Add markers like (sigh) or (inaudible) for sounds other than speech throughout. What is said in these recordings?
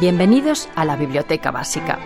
Bienvenidos a la Biblioteca Básica.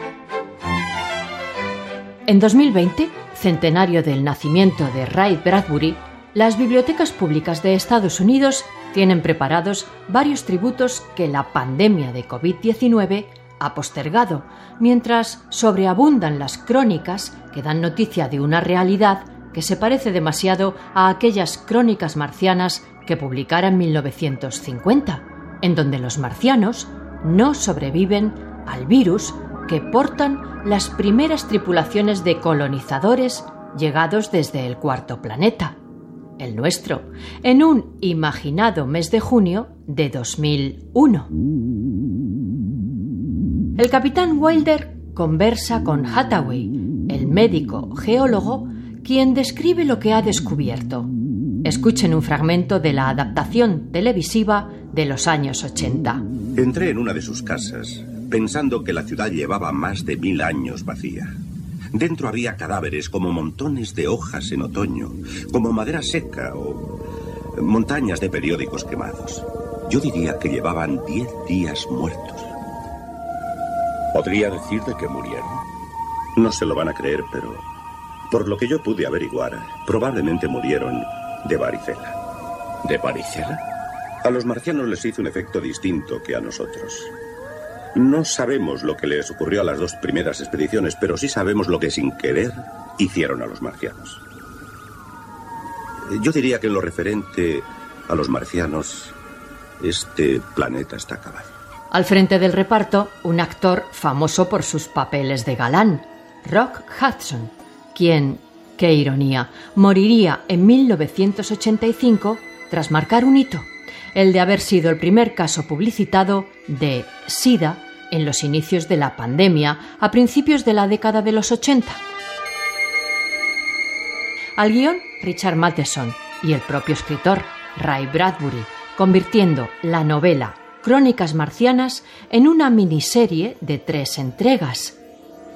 En 2020, centenario del nacimiento de Ray Bradbury, las bibliotecas públicas de Estados Unidos tienen preparados varios tributos que la pandemia de COVID-19 ha postergado, mientras sobreabundan las crónicas que dan noticia de una realidad que se parece demasiado a aquellas crónicas marcianas que publicara en 1950, en donde los marcianos no sobreviven al virus que portan las primeras tripulaciones de colonizadores llegados desde el cuarto planeta, el nuestro, en un imaginado mes de junio de 2001. El capitán Wilder conversa con Hathaway, el médico geólogo, quien describe lo que ha descubierto. Escuchen un fragmento de la adaptación televisiva de los años 80. Entré en una de sus casas, pensando que la ciudad llevaba más de mil años vacía. Dentro había cadáveres como montones de hojas en otoño, como madera seca o montañas de periódicos quemados. Yo diría que llevaban diez días muertos. ¿Podría decir de qué murieron? No se lo van a creer, pero por lo que yo pude averiguar, probablemente murieron de varicela. ¿De varicela? A los marcianos les hizo un efecto distinto que a nosotros. No sabemos lo que les ocurrió a las dos primeras expediciones, pero sí sabemos lo que sin querer hicieron a los marcianos. Yo diría que en lo referente a los marcianos, este planeta está acabado. Al frente del reparto, un actor famoso por sus papeles de galán, Rock Hudson, quien, qué ironía, moriría en 1985 tras marcar un hito, el de haber sido el primer caso publicitado de SIDA en los inicios de la pandemia a principios de la década de los 80. Al guion, Richard Matheson y el propio escritor, Ray Bradbury, convirtiendo la novela Crónicas Marcianas en una miniserie de tres entregas.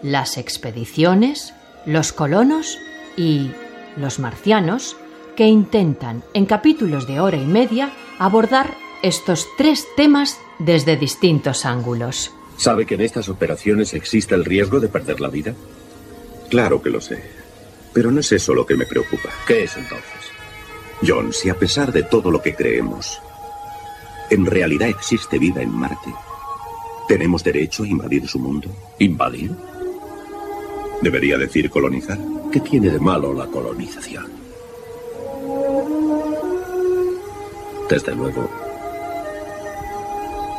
Las expediciones, los colonos y los marcianos, que intentan, en capítulos de hora y media, abordar estos tres temas desde distintos ángulos. ¿Sabe que en estas operaciones existe el riesgo de perder la vida? Claro que lo sé. Pero no es eso lo que me preocupa. ¿Qué es entonces? John, si a pesar de todo lo que creemos, en realidad existe vida en Marte, ¿tenemos derecho a invadir su mundo? ¿Invadir? ¿Debería decir colonizar? ¿Qué tiene de malo la colonización? Desde luego,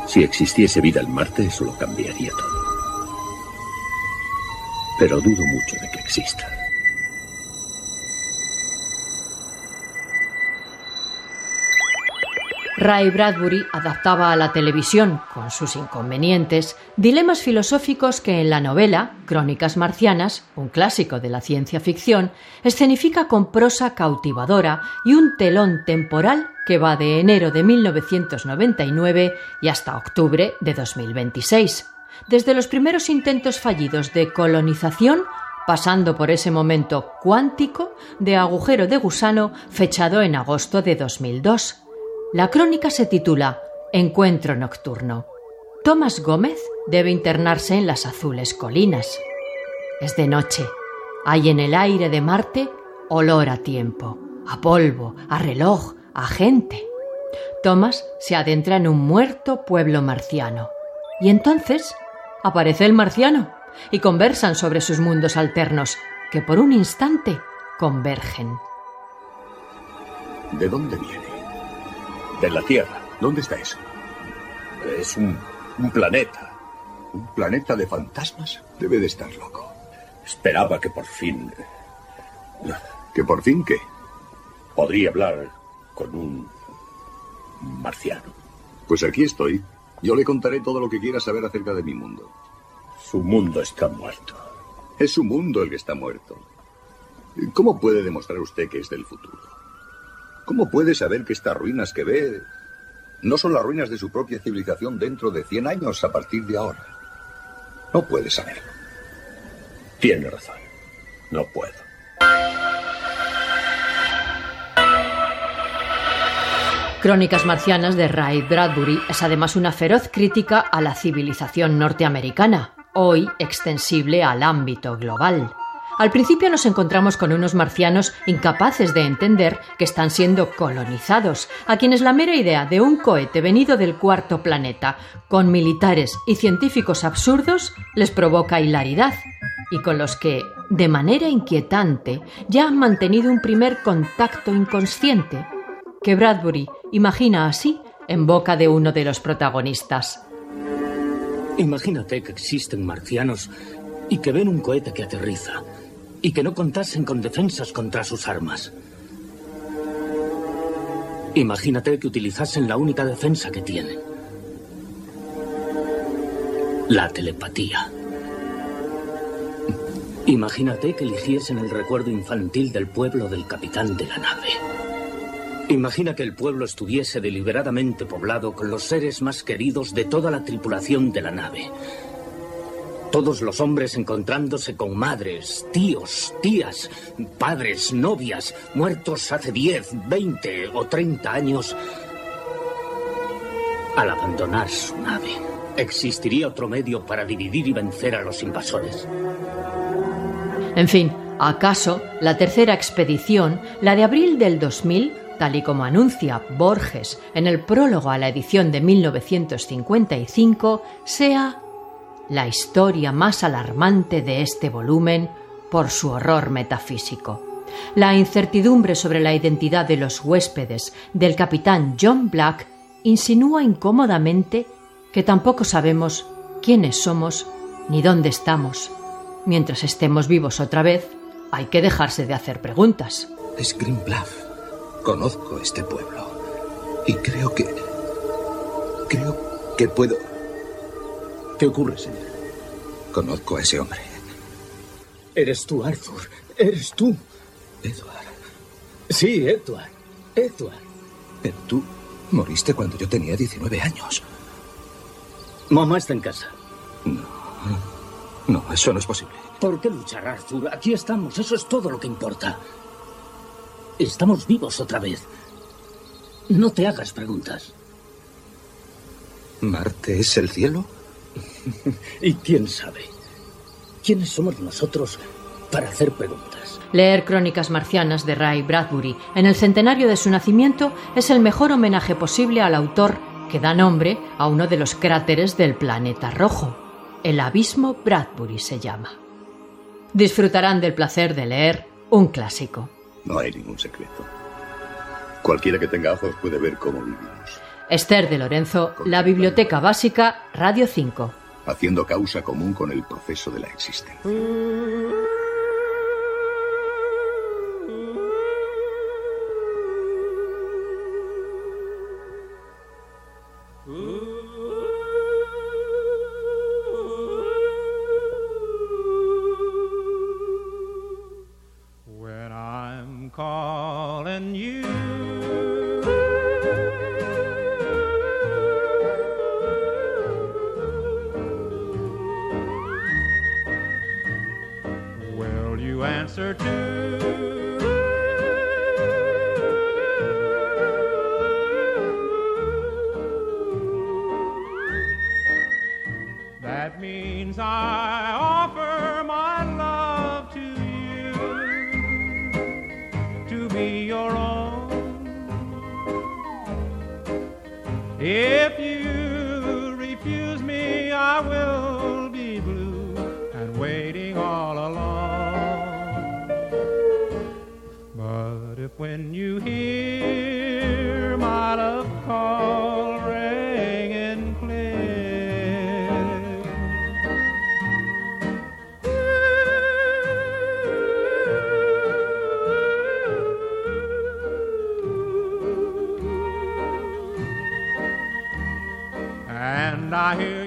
si existiese vida en Marte, eso lo cambiaría todo. Pero dudo mucho de que exista. Ray Bradbury adaptaba a la televisión, con sus inconvenientes, dilemas filosóficos que en la novela Crónicas Marcianas, un clásico de la ciencia ficción, escenifica con prosa cautivadora y un telón temporal que va de enero de 1999 y hasta octubre de 2026. Desde los primeros intentos fallidos de colonización pasando por ese momento cuántico de agujero de gusano fechado en agosto de 2002. La crónica se titula Encuentro Nocturno. Tomás Gómez debe internarse en las azules colinas. Es de noche. Hay en el aire de Marte olor a tiempo, a polvo, a reloj, a gente. Thomas se adentra en un muerto pueblo marciano. Y entonces aparece el marciano y conversan sobre sus mundos alternos, que por un instante convergen. ¿De dónde viene? De la Tierra. ¿Dónde está eso? Es un, un planeta. ¿Un planeta de fantasmas? Debe de estar loco. Esperaba que por fin... ¿Que por fin qué? Podría hablar con un marciano. Pues aquí estoy. Yo le contaré todo lo que quiera saber acerca de mi mundo. Su mundo está muerto. Es su mundo el que está muerto. ¿Cómo puede demostrar usted que es del futuro? ¿Cómo puede saber que estas ruinas que ve no son las ruinas de su propia civilización dentro de 100 años a partir de ahora? No puede saberlo. Tiene razón. No puedo. Crónicas Marcianas de Ray Bradbury es además una feroz crítica a la civilización norteamericana, hoy extensible al ámbito global. Al principio nos encontramos con unos marcianos incapaces de entender que están siendo colonizados, a quienes la mera idea de un cohete venido del cuarto planeta, con militares y científicos absurdos, les provoca hilaridad, y con los que, de manera inquietante, ya han mantenido un primer contacto inconsciente, que Bradbury imagina así en boca de uno de los protagonistas. Imagínate que existen marcianos y que ven un cohete que aterriza y que no contasen con defensas contra sus armas. Imagínate que utilizasen la única defensa que tienen. La telepatía. Imagínate que eligiesen el recuerdo infantil del pueblo del capitán de la nave. Imagina que el pueblo estuviese deliberadamente poblado con los seres más queridos de toda la tripulación de la nave. Todos los hombres encontrándose con madres, tíos, tías, padres, novias, muertos hace 10, 20 o 30 años al abandonar su nave. ¿Existiría otro medio para dividir y vencer a los invasores? En fin, ¿acaso la tercera expedición, la de abril del 2000, tal y como anuncia Borges en el prólogo a la edición de 1955, sea la historia más alarmante de este volumen por su horror metafísico. La incertidumbre sobre la identidad de los huéspedes del capitán John Black insinúa incómodamente que tampoco sabemos quiénes somos ni dónde estamos. Mientras estemos vivos otra vez, hay que dejarse de hacer preguntas. Es Bluff. Conozco este pueblo. Y creo que... Creo que puedo... ¿Qué ocurre, señor? Conozco a ese hombre. Eres tú, Arthur. Eres tú. Edward. Sí, Edward. Edward. Pero tú moriste cuando yo tenía 19 años. Mamá está en casa. No. No, eso no es posible. ¿Por qué luchar, Arthur? Aquí estamos. Eso es todo lo que importa. Estamos vivos otra vez. No te hagas preguntas. ¿Marte es el cielo? (laughs) y quién sabe. ¿Quiénes somos nosotros para hacer preguntas? Leer Crónicas Marcianas de Ray Bradbury en el centenario de su nacimiento es el mejor homenaje posible al autor que da nombre a uno de los cráteres del planeta rojo. El abismo Bradbury se llama. Disfrutarán del placer de leer un clásico. No hay ningún secreto. Cualquiera que tenga ojos puede ver cómo vivimos. Esther de Lorenzo, La Biblioteca Básica, Radio 5. Haciendo causa común con el proceso de la existencia. you answer to. That means I offer my love to you to be your own. If you when you hear my love call ringing clear. And I hear